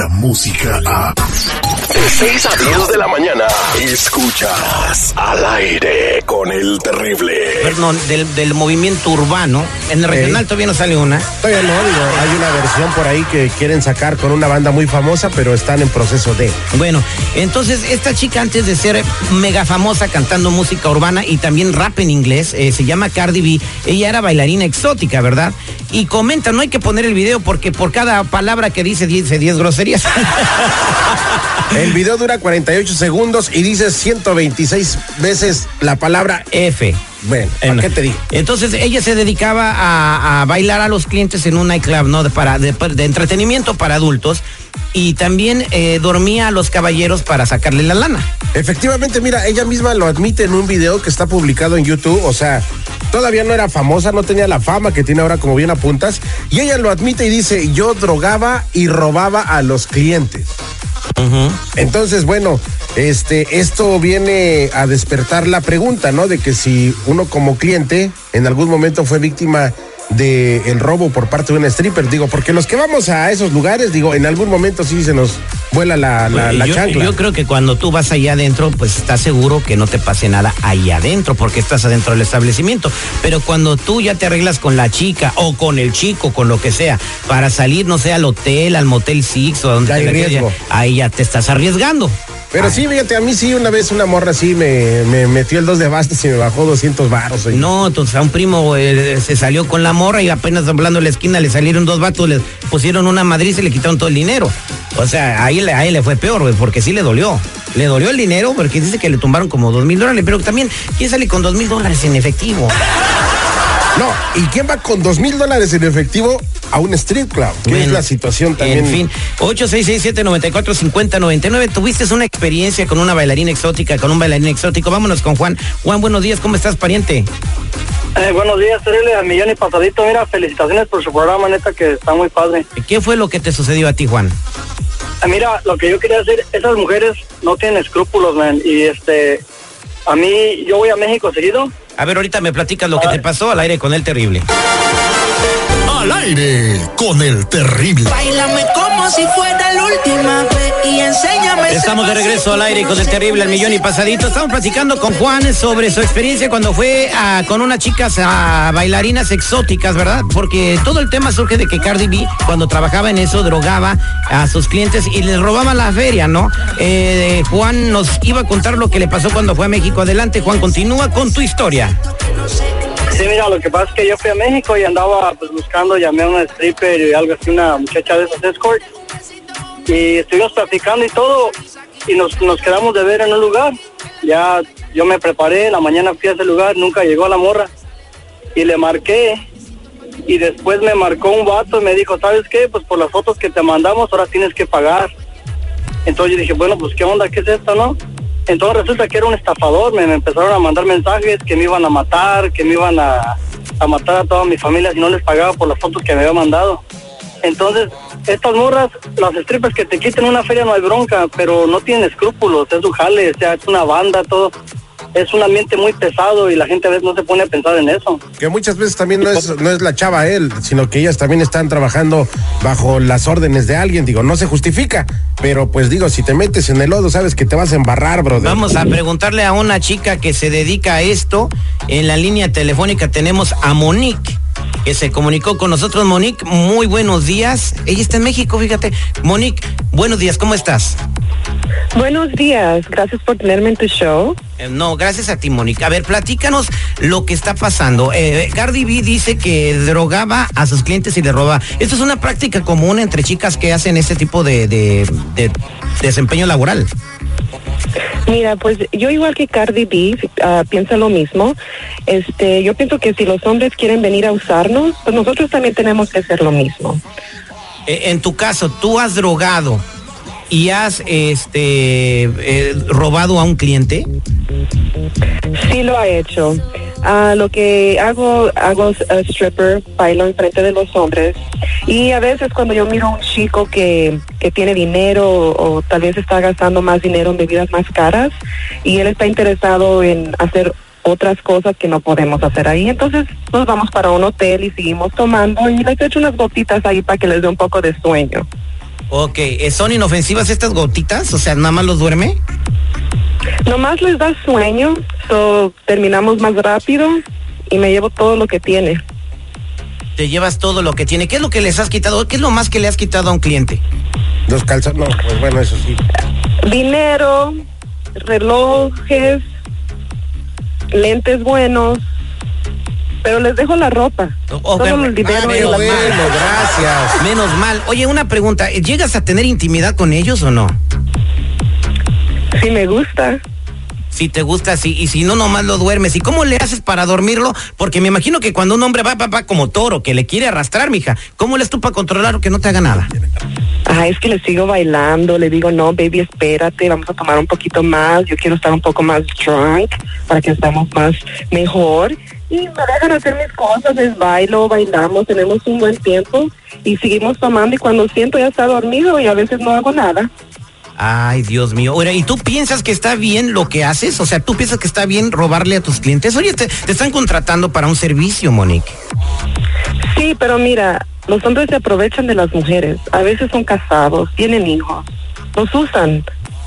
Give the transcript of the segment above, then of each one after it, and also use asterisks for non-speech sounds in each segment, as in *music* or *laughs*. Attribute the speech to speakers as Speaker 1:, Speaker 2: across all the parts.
Speaker 1: La música a... De 6 a 10 de la mañana, escuchas al aire con el terrible.
Speaker 2: Perdón, del, del movimiento urbano. En el regional todavía no sale una.
Speaker 3: Todavía no, digo, hay una versión por ahí que quieren sacar con una banda muy famosa, pero están en proceso de.
Speaker 2: Bueno, entonces esta chica antes de ser mega famosa cantando música urbana y también rap en inglés, eh, se llama Cardi B, ella era bailarina exótica, ¿verdad? Y comenta, no hay que poner el video porque por cada palabra que dice dice 10 groserías. *laughs*
Speaker 3: El video dura 48 segundos y dice 126 veces la palabra
Speaker 2: F.
Speaker 3: Bueno,
Speaker 2: En-
Speaker 3: ¿para qué te digo?
Speaker 2: Entonces ella se dedicaba a, a bailar a los clientes en un nightclub, ¿no? De, para, de, de entretenimiento para adultos. Y también eh, dormía a los caballeros para sacarle la lana.
Speaker 3: Efectivamente, mira, ella misma lo admite en un video que está publicado en YouTube, o sea, todavía no era famosa, no tenía la fama que tiene ahora como bien apuntas, y ella lo admite y dice, yo drogaba y robaba a los clientes. Entonces, bueno, este, esto viene a despertar la pregunta, ¿no? De que si uno como cliente en algún momento fue víctima de robo por parte de un stripper, digo, porque los que vamos a esos lugares, digo, en algún momento sí se nos vuela la, la, la
Speaker 2: yo,
Speaker 3: chancla.
Speaker 2: yo creo que cuando tú vas allá adentro, pues estás seguro que no te pase nada ahí adentro, porque estás adentro del establecimiento. Pero cuando tú ya te arreglas con la chica o con el chico, con lo que sea, para salir, no sé, al hotel, al Motel Six o a donde te
Speaker 3: riesgo.
Speaker 2: ahí ya te estás arriesgando.
Speaker 3: Pero sí, fíjate, a mí sí, una vez una morra sí me, me metió el dos de bastos y me bajó 200 varos. oye.
Speaker 2: No, entonces a un primo eh, se salió con la morra y apenas hablando en la esquina le salieron dos vatos, le pusieron una madriz y le quitaron todo el dinero. O sea, ahí ahí le fue peor, porque sí le dolió. Le dolió el dinero porque dice que le tumbaron como dos mil dólares, pero también, ¿quién sale con dos mil dólares en efectivo?
Speaker 3: No, ¿y quién va con dos mil dólares en efectivo a un strip club? Que es la situación también.
Speaker 2: En fin, 8667-945099. Tuviste una experiencia con una bailarina exótica, con un bailarín exótico. Vámonos con Juan. Juan, buenos días, ¿cómo estás, pariente?
Speaker 4: Eh, buenos días, Terele, a millón y pasadito. Mira, felicitaciones por su programa, neta, que está muy padre.
Speaker 2: ¿Qué fue lo que te sucedió a ti, Juan?
Speaker 4: Ah, mira, lo que yo quería hacer, esas mujeres no tienen escrúpulos, man. Y este, a mí, yo voy a México seguido.
Speaker 2: A ver, ahorita me platicas lo que te pasó al aire con el terrible.
Speaker 1: Al aire con el terrible.
Speaker 5: Bailame como si fuera la última vez y enséñame.
Speaker 2: Estamos de regreso al aire con el terrible al millón y pasadito. Estamos platicando con Juan sobre su experiencia cuando fue a- con unas chicas a bailarinas exóticas, ¿verdad? Porque todo el tema surge de que Cardi B, cuando trabajaba en eso, drogaba a sus clientes y les robaba la feria, ¿no? Eh, Juan nos iba a contar lo que le pasó cuando fue a México. Adelante, Juan, continúa con tu historia.
Speaker 4: Sí, mira, lo que pasa es que yo fui a México y andaba pues buscando, llamé a una stripper y algo así, una muchacha de esas escort. Y estuvimos platicando y todo, y nos, nos quedamos de ver en un lugar. Ya yo me preparé, la mañana fui a ese lugar, nunca llegó la morra. Y le marqué, y después me marcó un vato y me dijo, ¿sabes qué? Pues por las fotos que te mandamos ahora tienes que pagar. Entonces yo dije, bueno, pues qué onda, qué es esto, ¿no? Entonces resulta que era un estafador, me, empezaron a mandar mensajes que me iban a matar, que me iban a, a matar a toda mi familia si no les pagaba por las fotos que me había mandado. Entonces, estas morras, las strippers que te quiten una feria no hay bronca, pero no tienen escrúpulos, es su jale, o sea, es una banda, todo. Es un ambiente muy pesado y la gente a veces no se pone a pensar en eso.
Speaker 3: Que muchas veces también no es, no es la chava él, sino que ellas también están trabajando bajo las órdenes de alguien. Digo, no se justifica, pero pues digo, si te metes en el lodo, sabes que te vas a embarrar, brother.
Speaker 2: Vamos a preguntarle a una chica que se dedica a esto. En la línea telefónica tenemos a Monique, que se comunicó con nosotros. Monique, muy buenos días. Ella está en México, fíjate. Monique, buenos días, ¿cómo estás?
Speaker 6: Buenos días, gracias por tenerme en tu show.
Speaker 2: Eh, no, gracias a ti, Monique. A ver, platícanos lo que está pasando. Eh, Cardi B dice que drogaba a sus clientes y le roba. Esto es una práctica común entre chicas que hacen este tipo de, de- de desempeño laboral.
Speaker 6: Mira, pues yo igual que Cardi B ah, piensa lo mismo. Este, yo pienso que si los hombres quieren venir a usarnos, pues nosotros también tenemos que hacer lo mismo.
Speaker 2: Eh, en tu caso, tú has drogado y has este eh, robado a un cliente.
Speaker 6: Sí lo ha hecho. Ah, lo que hago, hago ah, stripper, bailo enfrente de los hombres. Y a veces cuando yo miro a un chico que, que tiene dinero o, o tal vez está gastando más dinero en bebidas más caras y él está interesado en hacer otras cosas que no podemos hacer ahí. Entonces nos vamos para un hotel y seguimos tomando y les echo unas gotitas ahí para que les dé un poco de sueño.
Speaker 2: Ok, ¿eh, ¿son inofensivas estas gotitas? O sea, nada más los duerme.
Speaker 6: Nomás les da sueño, so terminamos más rápido y me llevo todo lo que tiene.
Speaker 2: Te llevas todo lo que tiene. ¿Qué es lo que les has quitado? ¿Qué es lo más que le has quitado a un cliente?
Speaker 3: Los calzones, no, pues bueno, eso sí.
Speaker 6: Dinero, relojes, lentes buenos, pero les dejo la ropa.
Speaker 2: Ok,
Speaker 6: Solo el dinero
Speaker 2: ah,
Speaker 6: manos.
Speaker 3: gracias.
Speaker 2: Menos mal. Oye, una pregunta. ¿Llegas a tener intimidad con ellos o no?
Speaker 6: Si me gusta.
Speaker 2: Si te gusta, sí. Y si no, nomás lo duermes. ¿Y cómo le haces para dormirlo? Porque me imagino que cuando un hombre va, va, va como toro, que le quiere arrastrar, mija, ¿cómo le haces tú para controlar que no te haga nada?
Speaker 6: Ah, es que le sigo bailando, le digo, no, baby, espérate, vamos a tomar un poquito más, yo quiero estar un poco más drunk para que estemos más mejor. Y me dejan hacer mis cosas, les bailo, bailamos, tenemos un buen tiempo y seguimos tomando y cuando siento ya está dormido y a veces no hago nada.
Speaker 2: Ay, Dios mío. Ahora, ¿y tú piensas que está bien lo que haces? O sea, ¿tú piensas que está bien robarle a tus clientes? Oye, te, te están contratando para un servicio, Monique.
Speaker 6: Sí, pero mira, los hombres se aprovechan de las mujeres, a veces son casados, tienen hijos, los usan.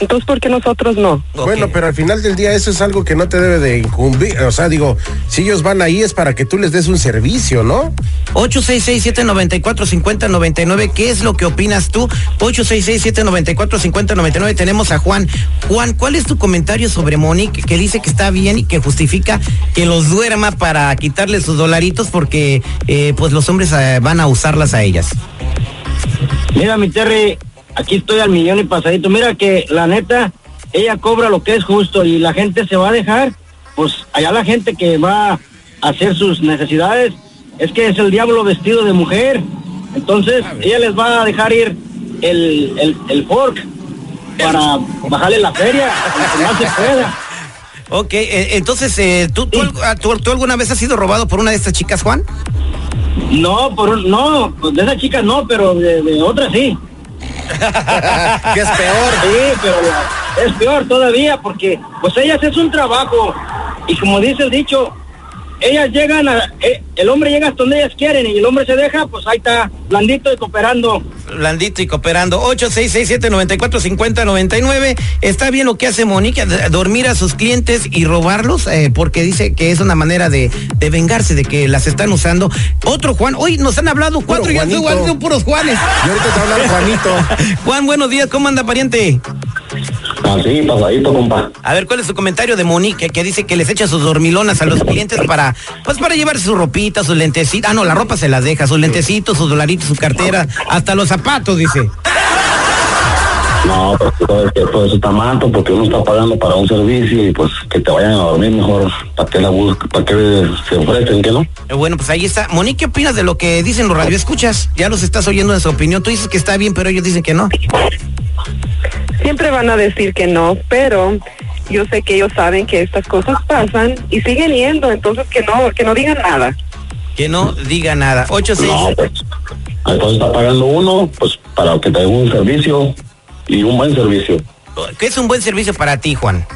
Speaker 6: Entonces, ¿por qué nosotros no?
Speaker 3: Bueno, pero al final del día eso es algo que no te debe de incumbir. O sea, digo, si ellos van ahí es para que tú les des un servicio, ¿no?
Speaker 2: 866-794-5099, ¿qué es lo que opinas tú? 866-794-5099, tenemos a Juan. Juan, ¿cuál es tu comentario sobre Monique que dice que está bien y que justifica que los duerma para quitarle sus dolaritos porque eh, pues los hombres eh, van a usarlas a ellas?
Speaker 7: Mira, mi Terry, aquí estoy al millón y pasadito. Mira que la neta, ella cobra lo que es justo y la gente se va a dejar. Pues allá la gente que va a hacer sus necesidades es que es el diablo vestido de mujer. Entonces, ella les va a dejar ir el, el, el fork para bajarle la feria, que más se pueda. *laughs*
Speaker 2: Ok, eh, entonces, eh, ¿tú, tú, ah, tú- tú alguna vez has sido robado por una de estas chicas, Juan?
Speaker 7: No, por no, pues de esa chica no, pero de, de otra sí. *laughs*
Speaker 3: es peor.
Speaker 7: Es peor todavía porque pues ellas es un trabajo y como dice el dicho, ellas llegan a, eh, el hombre llega hasta donde ellas quieren y el hombre se deja, pues ahí está, blandito y cooperando.
Speaker 2: Blandito y cooperando. 8667-945099. ¿Está bien lo que hace Monique, dormir a sus clientes y robarlos? Eh, porque dice que es una manera de, de vengarse de que las están usando. Otro Juan, hoy nos han hablado cuatro y son puros Juanes.
Speaker 3: Y ahorita te habla Juanito. *laughs*
Speaker 2: Juan, buenos días, ¿cómo anda pariente?
Speaker 8: Así, pasadito, compa.
Speaker 2: A ver, ¿cuál es su comentario de Monique que dice que les echa sus dormilonas a los clientes para, pues para llevar su ropita, sus lentecitos? Ah, no, la ropa se las deja, sus lentecitos, sus dolaritos, su cartera, hasta los zapatos, dice.
Speaker 8: No, pues todo, que todo eso está mal, porque uno está pagando para un servicio y pues que te vayan a dormir mejor. ¿Para qué la buscan? ¿Para qué se ofrecen? que no?
Speaker 2: Eh, Bueno, pues ahí está. Monique, ¿qué opinas de lo que dicen los radioescuchas? Ya los estás oyendo en su opinión. Tú dices que está bien, pero ellos dicen que no.
Speaker 6: Siempre van a decir que no, pero yo sé que ellos saben que estas cosas pasan y siguen yendo, entonces que no, que no digan nada.
Speaker 2: Que no diga nada. 86.
Speaker 8: No, pues. Entonces está pagando uno, pues para que te dé un servicio y un buen servicio.
Speaker 2: ¿Qué es un buen servicio para ti, Juan?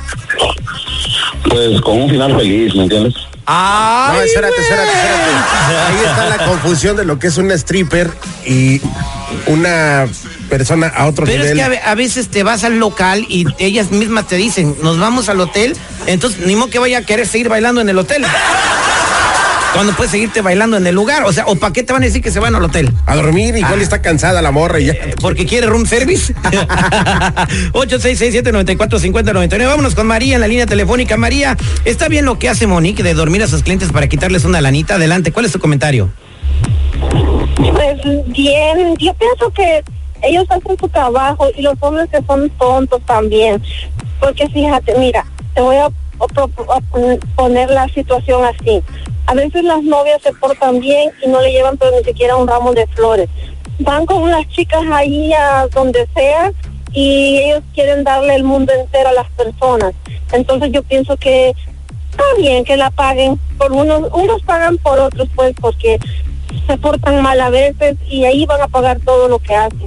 Speaker 8: Pues con un final feliz, ¿me entiendes?
Speaker 2: ¡Ay,
Speaker 3: No, espérate, espérate, espérate. Ahí está la confusión de lo que es una stripper y una persona a otro
Speaker 2: Pero es
Speaker 3: nivel.
Speaker 2: que a veces te vas al local y ellas mismas te dicen, nos vamos al hotel, entonces ni modo que vaya a querer seguir bailando en el hotel. Cuando puedes seguirte bailando en el lugar, o sea, ¿o para qué te van a decir que se van al hotel?
Speaker 3: A dormir, igual
Speaker 2: Ah.
Speaker 3: está cansada la morra y ya.
Speaker 2: Porque quiere room service. *laughs* 8667-945099. Vámonos con María en la línea telefónica. María, ¿está bien lo que hace Monique de dormir a sus clientes para quitarles una lanita? Adelante, ¿cuál es tu comentario?
Speaker 9: Pues bien, yo pienso que ellos hacen su trabajo y los hombres que son tontos también. Porque fíjate, mira, te voy a, a pro- poner la situación así. A veces las novias se portan bien y no le llevan pero ni siquiera un ramo de flores. Van con las chicas ahí a donde sea y ellos quieren darle el mundo entero a las personas. Entonces yo pienso que está bien que la paguen por unos, unos pagan por otros pues porque se portan mal a veces y ahí van a pagar todo lo que hacen.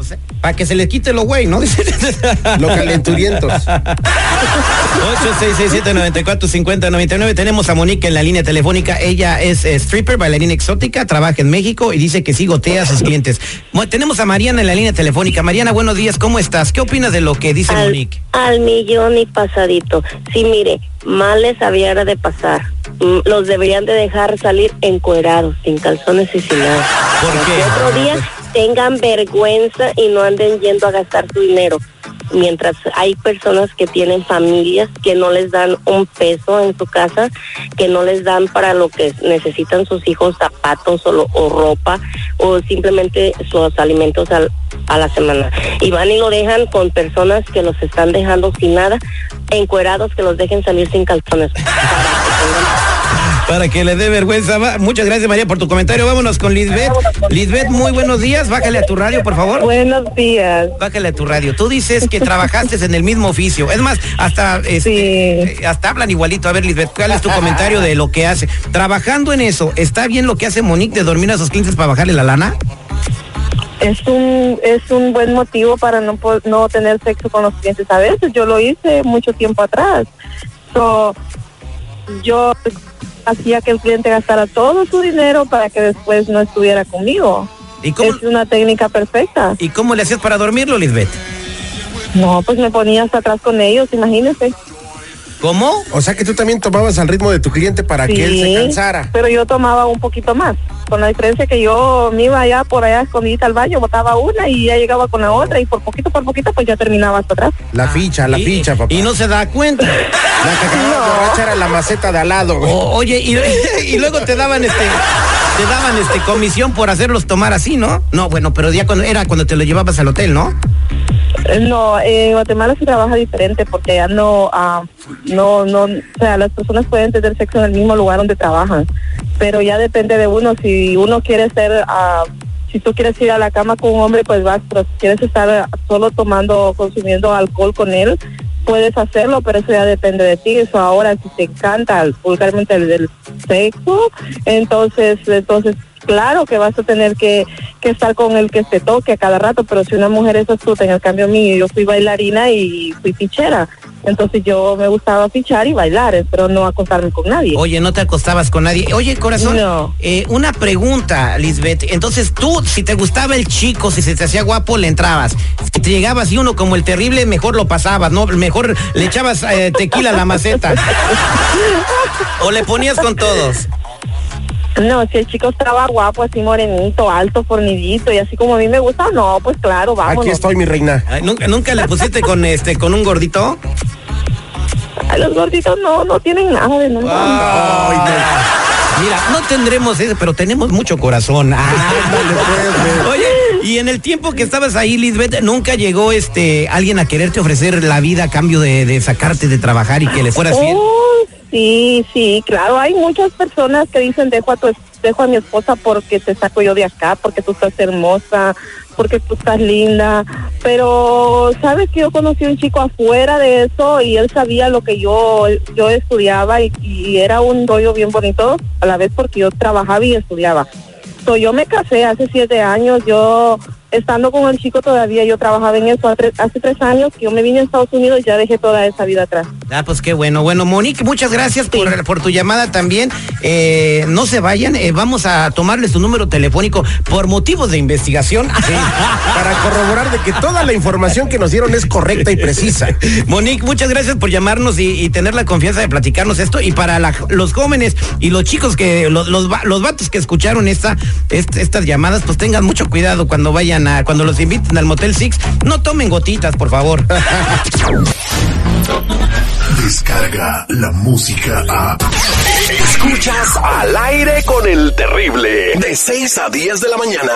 Speaker 2: Para que se les quite lo güey, ¿no? *laughs*
Speaker 3: Los calenturientos.
Speaker 2: 8667-945099. Tenemos a Monique en la línea telefónica. Ella es eh, stripper, bailarina exótica, trabaja en México y dice que sí gotea a sus clientes. Mo- tenemos a Mariana en la línea telefónica. Mariana, buenos días, ¿cómo estás? ¿Qué opinas de lo que dice
Speaker 10: al,
Speaker 2: Monique?
Speaker 10: al millón y pasadito. Sí, mire, mal les había de pasar. Mm, Los deberían de dejar salir encuerados, sin calzones y sin nada.
Speaker 2: ¿Por qué?
Speaker 10: Otro día tengan vergüenza y no anden yendo a gastar su dinero. Mientras hay personas que tienen familias que no les dan un peso en su casa, que no les dan para lo que necesitan sus hijos, zapatos o, o ropa, o simplemente sus alimentos al- a la semana. Y van y lo dejan con personas que los están dejando sin nada, encuerados que los dejen salir sin calzones.
Speaker 2: Para *laughs* le dé vergüenza. Muchas gracias, María, por tu comentario. Vámonos con Lisbeth. Lisbeth, muy buenos días. Bájale a tu radio, por favor.
Speaker 6: Buenos días.
Speaker 2: Bájale a tu radio. Tú dices que trabajaste en el mismo oficio. Es más, hasta, este, eh, hasta hablan igualito. A ver, Lisbeth, ¿cuál es tu comentario de lo que hace? Trabajando en eso, ¿está bien lo que hace Monique de dormir a sus clientes para bajarle la lana?
Speaker 6: Es un, es un buen motivo para no, no tener sexo con los clientes. A veces yo lo hice mucho tiempo atrás. So, yo hacía que el cliente gastara todo su dinero para que después no estuviera conmigo.
Speaker 2: ¿Y cómo,
Speaker 6: Es una técnica perfecta.
Speaker 2: ¿Y cómo le hacías para dormirlo, Lisbeth?
Speaker 6: No, pues me ponía hasta atrás con ellos, imagínese.
Speaker 2: ¿Cómo?
Speaker 3: O sea que tú también tomabas al ritmo de tu cliente para que él se cansara.
Speaker 6: Pero yo tomaba un poquito más, con la diferencia que yo me iba allá por allá escondidita al baño, botaba una y ya llegaba con la otra y por poquito, por poquito, pues ya terminaba hasta atrás.
Speaker 3: La ficha, la
Speaker 2: Y-
Speaker 3: ficha, papá.
Speaker 2: Y no se da cuenta.
Speaker 3: La que borracha era la maceta de al lado. güey.
Speaker 2: O- oye, y, *laughs* y luego te daban este, te daban este comisión por hacerlos tomar así, ¿no? No, bueno, pero ya cuando era cuando te lo llevabas al hotel, ¿no?
Speaker 6: No, en Guatemala se trabaja diferente porque ya no, ah, no, no, o sea, las personas pueden tener sexo en el mismo lugar donde trabajan, pero ya depende de uno. Si uno quiere ser, ah, si tú quieres ir a la cama con un hombre, pues vas, pero si quieres estar solo tomando, consumiendo alcohol con él, puedes hacerlo, pero eso ya depende de ti. Eso ahora, si te encanta vulgarmente el del sexo, entonces, entonces claro que vas a tener que, estar con el que te toque a cada rato, pero si una mujer es astuta, en el cambio mío, yo fui bailarina y fui fichera, entonces yo me gustaba fichar y bailar, pero no acostarme con nadie.
Speaker 2: Oye, no te acostabas con nadie. Oye, corazón,
Speaker 6: No.
Speaker 2: eh, una pregunta, Lisbeth. Entonces tú, si te gustaba el chico, si se te hacía guapo, le entrabas. Si te llegabas y uno como el terrible, mejor lo pasabas, ¿no? Mejor le echabas eh, tequila a la maceta. *laughs* o le ponías con todos.
Speaker 6: No, si el chico estaba guapo, así morenito, alto, fornidito y así como a mí me gusta, no, pues claro, vámonos.
Speaker 3: Aquí estoy, mi reina.
Speaker 2: Ay, ¿Nunca, nunca le pusiste con este, con un gordito?
Speaker 6: Ay, Los gorditos no, no tienen nada de nada.
Speaker 2: Ay, no. Mira, no tendremos ese, pero tenemos mucho corazón. Ah, Oye, y en el tiempo que estabas ahí, Lisbeth, nunca llegó este alguien a quererte ofrecer la vida a cambio de, sacarte de trabajar y que le fueras.
Speaker 6: Oh, sí, sí, claro, hay muchas personas que dicen dejo a tu dejo a mi esposa porque te saco yo de acá, porque tú estás hermosa, porque tú estás linda, pero sabes que yo conocí a un chico afuera de eso y él sabía lo que yo yo estudiaba y era un rollo bien bonito a la vez porque yo trabajaba y estudiaba. Yo me casé hace siete años, yo estando con el chico todavía yo trabajaba en eso hace, tres años que yo me vine a Estados Unidos y ya dejé toda esa vida atrás.
Speaker 2: Ah, pues qué bueno. Bueno, Monique, muchas gracias por, por tu llamada también. Eh, no se vayan, eh, vamos a tomarles su número telefónico por motivos de investigación. *laughs*
Speaker 3: Para corroborar de que toda la información que nos dieron es correcta y precisa. *laughs*
Speaker 2: Monique, muchas gracias por llamarnos y, y tener la confianza de platicarnos esto. Y para la- los jóvenes y los chicos que, los, los, los vatos que escucharon esta, est- estas llamadas, pues tengan mucho cuidado cuando vayan cuando los inviten al Motel Six. No tomen gotitas, por favor. *laughs*
Speaker 1: Descarga la música a. Escuchas al aire con el terrible. De 6 a 10 de la mañana.